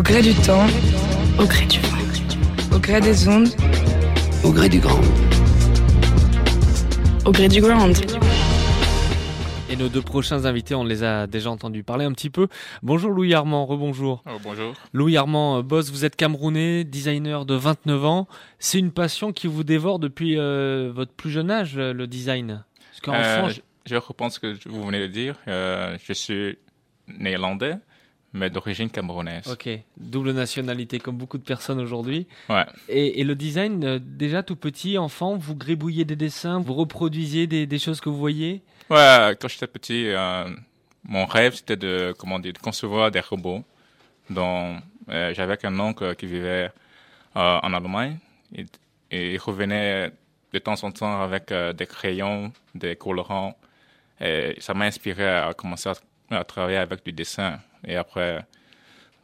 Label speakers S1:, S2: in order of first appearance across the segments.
S1: Au gré du temps, au gré du vent, au gré des ondes,
S2: Au gré du grand.
S1: au gré du ground.
S3: Et nos deux prochains invités, on les a déjà entendus parler un petit peu. Bonjour Louis Armand, rebonjour.
S4: Oh, bonjour.
S3: Louis Armand, euh, boss, vous êtes camerounais, designer de 29 ans. C'est une passion qui vous dévore depuis euh, votre plus jeune âge, euh, le design Parce qu'enfant,
S4: Euh,
S3: je-
S4: je reprends ce que vous venez de dire. Euh, je suis néerlandais, mais d'origine camerounaise.
S3: Ok, double nationalité comme beaucoup de personnes aujourd'hui.
S4: Ouais.
S3: Et, et le design, euh, déjà tout petit, enfant, vous gribouillez des dessins, vous reproduisiez des, des choses que vous voyez?
S4: Ouais, quand j'étais petit, euh, mon rêve c'était de, comment dire, de concevoir des robots. Donc, euh, j'avais un oncle qui vivait euh, en Allemagne et, et il revenait de temps en temps avec des crayons, des colorants. Et ça m'a inspiré à commencer à, à travailler avec du dessin. Et après,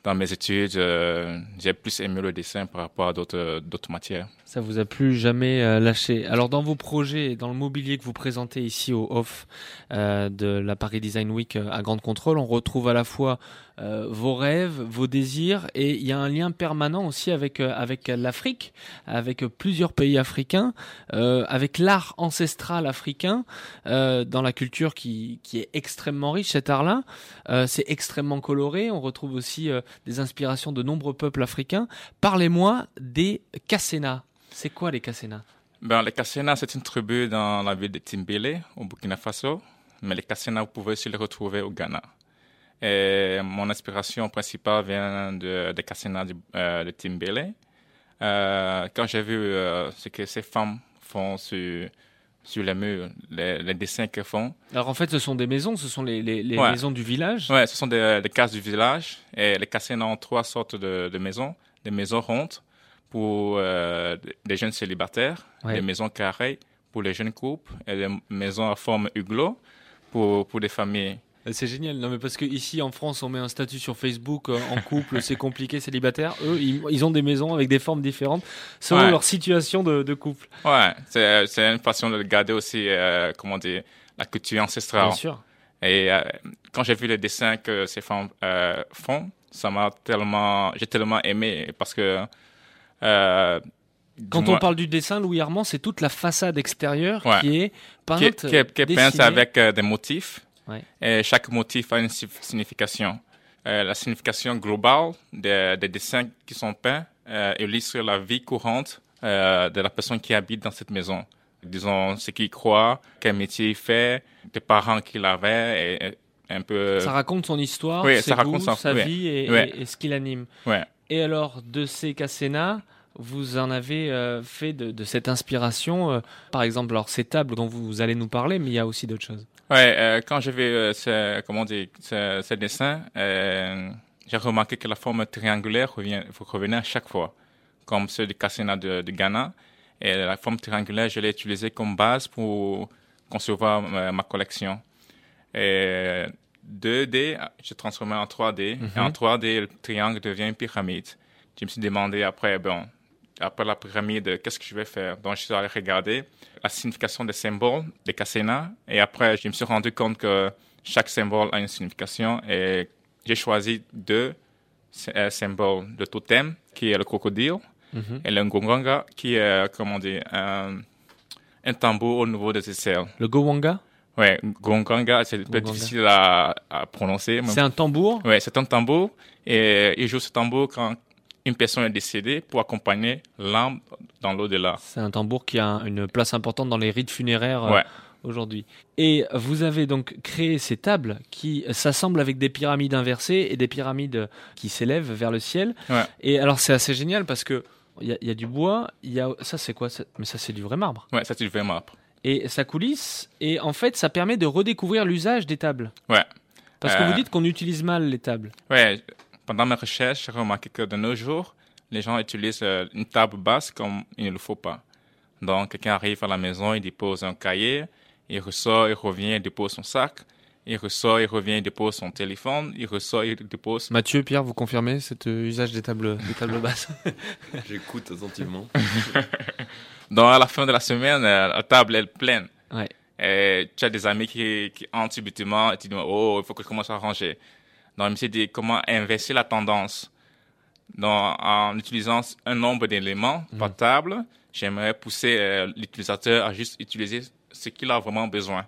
S4: dans mes études, euh, j'ai plus aimé le dessin par rapport à d'autres d'autres matières.
S3: Ça vous a plus jamais euh, lâché. Alors dans vos projets, dans le mobilier que vous présentez ici au off euh, de la Paris Design Week euh, à Grande Contrôle, on retrouve à la fois vos rêves, vos désirs, et il y a un lien permanent aussi avec avec l'Afrique, avec plusieurs pays africains, avec l'art ancestral africain, dans la culture qui qui est extrêmement riche. Cet art-là, c'est extrêmement coloré. On retrouve aussi des inspirations de nombreux peuples africains. Parlez-moi des Kassena. C'est quoi les Kassena
S4: Ben, les Kassena, c'est une tribu dans la ville de Timbélé, au Burkina Faso. Mais les Kassena, vous pouvez aussi les retrouver au Ghana. Et mon inspiration principale vient de, des Kassena du- euh, de Timbélé. Euh, quand j'ai vu euh, ce que ces femmes font sur, sur les murs, les, les dessins qu'elles font,
S3: Alors en fait, ce sont des maisons, ce sont les, les- les
S4: Ouais.
S3: maisons du village.
S4: Ouais, ce sont des, des cases du village. Et les Kassena ont trois sortes de, de maisons. Des maisons rondes pour euh, des jeunes célibataires,
S3: Ouais.
S4: des maisons carrées pour les jeunes couples et des maisons à forme huglot pour, pour des familles.
S3: Euh, C'est génial. Non mais parce que ici en France, on met un statut sur Facebook euh, en couple, c'est compliqué, célibataire. Eux, ils, ils ont des maisons avec des formes différentes selon
S4: Ouais.
S3: leur situation de, de couple.
S4: Ouais, c'est une façon de garder aussi, euh, comment dire, la culture ancestrale.
S3: Bien sûr.
S4: Et euh, quand j'ai vu les dessins que ces femmes euh, font, ça m'a tellement, j'ai tellement aimé parce que euh,
S3: Quand on parle du dessin, Louis Armand, c'est toute la façade extérieure
S4: Ouais.
S3: qui est peinte,
S4: qui est, qui est- qui est peinte
S3: dessinée.
S4: avec euh, des motifs.
S3: Ouais.
S4: Et chaque motif a une si- signification. Euh, la signification globale des, des dessins qui sont peints illustre la vie courante de la personne qui habite dans cette maison. Disons ce qu'il croit, quel métier il fait, des parents qu'il avait, et, et un peu.
S3: Ça raconte son histoire,
S4: Oui,
S3: ses
S4: ça raconte
S3: goûts,
S4: son-
S3: sa vie et- et ce qui l'anime. Et alors, de ces Cassena, vous en avez euh, fait de, cette inspiration, euh, par exemple, alors ces tables dont vous allez nous parler, mais il y a aussi d'autres choses.
S4: Ouais, euh, quand j'ai vu ce, comment dire, ce, ce dessin, j'ai remarqué que la forme triangulaire revient, revenait à chaque fois, comme ceux du Cassena de, de Ghana. Et la forme triangulaire, je l'ai utilisée comme base pour concevoir ma collection. Et 2D, je transformé en 3D. Et en 3D, le triangle devient une pyramide. Je me suis demandé après, bon, après la pyramide, qu'est-ce que je vais faire? Donc, je suis allé regarder la signification des symboles des Cassena. Et après, je me suis rendu compte que chaque symbole a une signification. Et j'ai choisi deux euh, symboles de totem, qui est le crocodile, et le ngonganga, qui est, comment dire, un, un tambour au niveau des aisselles.
S3: Le Gowanga,
S4: Ouais, ngonganga, c'est peut-être difficile à, à prononcer.
S3: c'est un tambour?
S4: Ouais, c'est un tambour. Et il joue ce tambour quand une personne est décédée pour accompagner l'âme dans l'au-delà.
S3: C'est un tambour qui a une place importante dans les rites funéraires euh,
S4: Ouais.
S3: aujourd'hui. Et vous avez donc créé ces tables qui s'assemblent avec des pyramides inversées et des pyramides qui s'élèvent vers le ciel.
S4: Ouais.
S3: Et alors c'est assez génial parce que il y, a- il y a du bois, il y a ça c'est quoi? Ça Mais ça c'est du vrai marbre.
S4: Ouais, ça, tu le fais marbre.
S3: Et ça coulisse. Et en fait, ça permet de redécouvrir l'usage des tables.
S4: Ouais.
S3: Parce que
S4: Euh.
S3: vous dites qu'on utilise mal les tables.
S4: Ouais, pendant mes recherches, j'ai remarqué que de nos jours, les gens utilisent euh, une table basse comme il ne le faut pas. Donc, quelqu'un arrive à la maison, il dépose un cahier, il ressort, il revient, il dépose son sac, il ressort, il revient, il dépose son téléphone, il ressort, il dépose.
S3: Mathieu, Pierre, vous confirmez cet euh, usage des tables, des tables basses?
S5: J'écoute attentivement.
S4: Donc, à la fin de la semaine, euh, la table est pleine.
S3: Ouais.
S4: Et tu as des amis qui, qui entrent subitement et tu dis, oh, il faut que je commence à ranger. Donc, je me suis dit, comment inverser la tendance? Donc, en utilisant un nombre d'éléments par table, j'aimerais pousser euh, l'utilisateur à juste utiliser ce qu'il a vraiment besoin.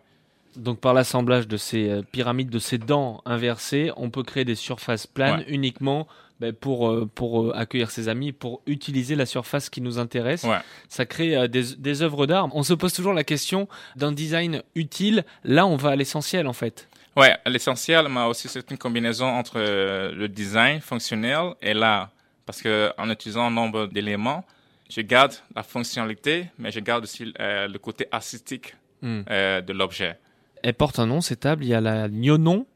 S3: Donc par l'assemblage de ces euh, pyramides, de ces dents inversées, on peut créer des surfaces planes
S4: Ouais.
S3: uniquement ben, pour, euh, pour euh, accueillir ses amis, pour utiliser la surface qui nous intéresse.
S4: Ouais.
S3: Ça crée euh, des, des œuvres d'art. On se pose toujours la question d'un design utile. Là, on va à l'essentiel en fait.
S4: Ouais, l'essentiel, mais aussi c'est une combinaison entre le design fonctionnel et l'art. Parce que en utilisant un nombre d'éléments, je garde la fonctionnalité, mais je garde aussi le côté artistique
S3: Hmm.
S4: de l'objet.
S3: Elle porte un nom, ces tables. Il y a la Nyonon,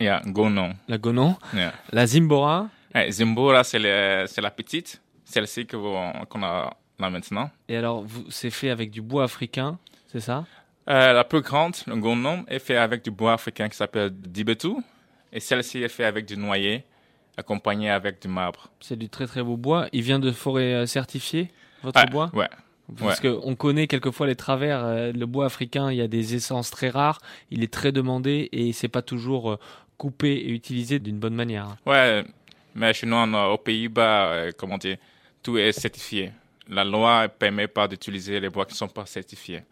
S4: Yeah, Gonon.
S3: la Gonon,
S4: Yeah.
S3: la Zimbora.
S4: Ouais, Zimbora, c'est la petite, celle-ci qu'on a là maintenant.
S3: Et alors, c'est fait avec du bois africain, c'est ça?
S4: Euh, la plus grande, le Gonon, est fait avec du bois africain qui s'appelle Dibetu. Et celle-ci est faite avec du noyer, accompagné avec du marbre.
S3: C'est du très très beau bois. Il vient de forêt euh, certifiée, votre
S4: Ouais,
S3: bois?
S4: ouais.
S3: Parce qu'on connaît quelquefois les travers. euh, le bois africain, il y a des essences très rares, il est très demandé et c'est pas toujours euh, coupé et utilisé d'une bonne manière.
S4: Ouais, mais chez nous, en- aux Pays-Bas, euh, comment dire, tout est certifié. La loi ne permet pas d'utiliser les bois qui ne sont pas certifiés.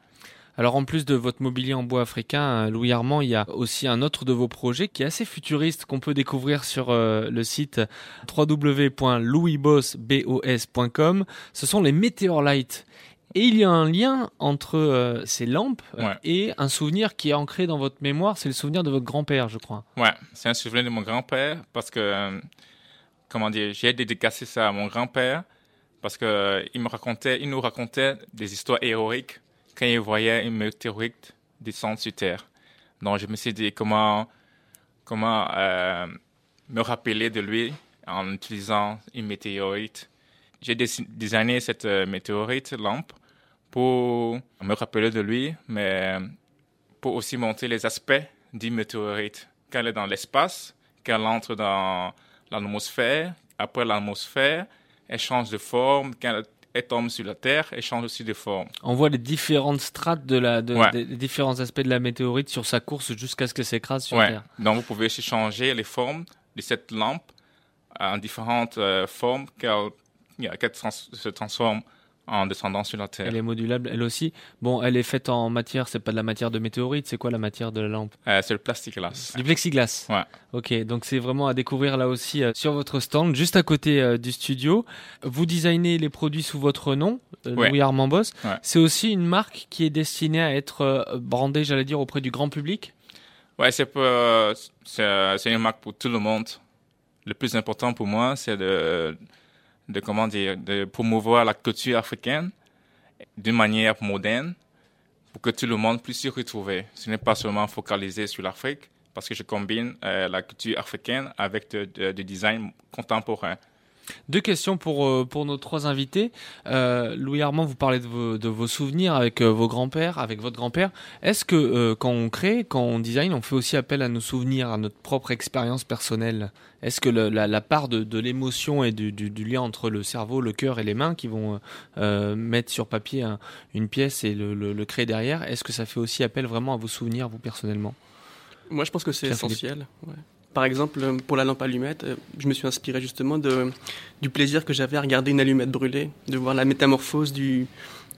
S3: Alors en plus de votre mobilier en bois africain, euh, Louis Armand, il y a aussi un autre de vos projets qui est assez futuriste qu'on peut découvrir sur euh, le site www.louisboss.com. Ce sont les Meteorlight. Et il y a un lien entre euh, ces lampes
S4: Ouais.
S3: et un souvenir qui est ancré dans votre mémoire, c'est le souvenir de votre grand-père, je crois.
S4: Ouais, c'est un souvenir de mon grand-père parce que, euh, comment dire, j'ai dédicacé ça à mon grand-père parce que euh, il me racontait, il nous racontait des histoires héroïques quand il voyait une météorite descendre sur Terre. Donc je me suis dit comment, comment euh, me rappeler de lui en utilisant une météorite? J'ai desi- designé cette euh, météorite lampe pour me rappeler de lui, mais pour aussi montrer les aspects d'une météorite. Quand elle est dans l'espace, quand elle entre dans l'atmosphère, après l'atmosphère, elle change de forme. Tombe sur la Terre, elle change aussi de forme.
S3: On voit les différentes strates de la, de,
S4: Ouais.
S3: des, des différents aspects de la météorite sur sa course jusqu'à ce qu'elle s'écrase sur
S4: Ouais.
S3: Terre.
S4: Donc vous pouvez aussi changer les formes de cette lampe en différentes euh, formes qu'elle trans- se transforme en descendant sur la Terre.
S3: Elle est modulable, elle aussi. Bon, elle est faite en matière, c'est pas de la matière de météorite, c'est quoi la matière de la lampe?
S4: Euh, c'est le plastique glace.
S3: Du plexiglas.
S4: Ouais.
S3: Ok, donc c'est vraiment à découvrir là aussi euh, sur votre stand, juste à côté euh, du studio. Vous designez les produits sous votre nom,
S4: Ouais.
S3: Louis Armand Boss.
S4: Ouais.
S3: C'est aussi une marque qui est destinée à être brandée, j'allais dire, auprès du grand public?
S4: Ouais, c'est c'est une marque pour tout le monde. Le plus important pour moi, c'est de, de comment dire, de promouvoir la culture africaine d'une manière moderne pour que tout le monde puisse s'y retrouver. Ce n'est pas seulement focalisé sur l'Afrique, parce que je combine euh, la culture africaine avec du design contemporain.
S3: Deux questions pour, euh, pour nos trois invités. Euh, Louis Armand, vous parlez de vos, de vos souvenirs avec euh, vos grands-pères, avec votre grand-père. Est-ce que euh, quand on crée, quand on design, on fait aussi appel à nos souvenirs, à notre propre expérience personnelle? Est-ce que le- la, la part de, de l'émotion et du, du- du lien entre le cerveau, le cœur et les mains qui vont euh, mettre sur papier un- une pièce et le, le- le créer derrière, est-ce que ça fait aussi appel vraiment à vos souvenirs, vous personnellement?
S6: Moi, je pense que c'est essentiel. ouais. Par exemple, pour la lampe allumette, euh, je me suis inspiré justement de, du plaisir que j'avais à regarder une allumette brûler, de voir la métamorphose du,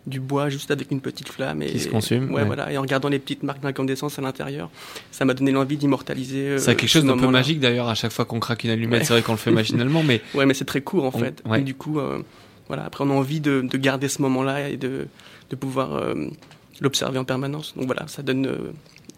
S6: du bois juste avec une petite flamme. Et,
S3: Qui se consume,
S6: Ouais,
S3: ouais.
S6: voilà. Et en regardant les petites marques d'incandescence à l'intérieur, ça m'a donné l'envie d'immortaliser. euh,
S3: C'est quelque chose d'un peu magique d'ailleurs à chaque fois qu'on craque une allumette.
S6: Ouais.
S3: C'est vrai qu'on le fait machinalement, mais
S6: Ouais, mais c'est très court en
S3: On-
S6: fait. Et du coup, euh, voilà. Après, on a envie de, de garder ce moment-là et de, de pouvoir euh, l'observer en permanence. Donc voilà, ça donne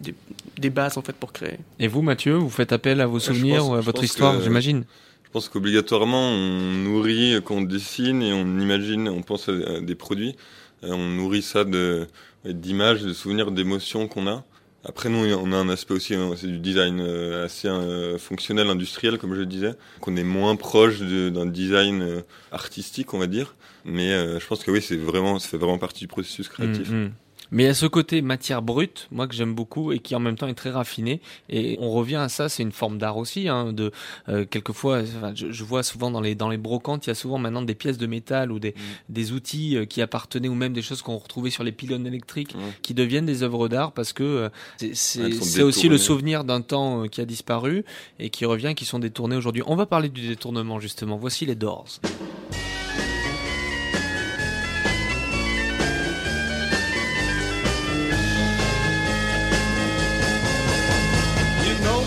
S6: des, des bases en fait pour créer.
S3: Et vous, Mathieu, vous faites appel à vos souvenirs
S5: pense-
S3: ou à votre histoire, j'imagine
S5: Je pense qu'obligatoirement, on nourrit quand on dessine et on imagine, on pense à, des produits. on nourrit ça de d'images, de souvenirs, d'émotions qu'on a. Après, nous, on a un aspect aussi, hein, c'est du design euh, assez euh, fonctionnel, industriel, comme je le disais, qu'on est moins proche d'un design euh, artistique, on va dire. Mais je pense que oui, c'est vraiment, ça fait vraiment partie du processus créatif.
S3: Mm, mm. Mais il y a ce côté matière brute, moi que j'aime beaucoup et qui en même temps est très raffiné. Et on revient à ça, c'est une forme d'art aussi. Hein, de euh, quelquefois, enfin, je, je, vois souvent dans les dans les brocantes, il y a souvent maintenant des pièces de métal ou des mm. des outils euh, qui appartenaient ou même des choses qu'on retrouvait sur les pylônes électriques qui deviennent des œuvres d'art parce que euh, c'est aussi le souvenir d'un temps euh, qui a disparu et qui revient, qui sont détournés aujourd'hui. On va parler du détournement justement. Voici les Doors.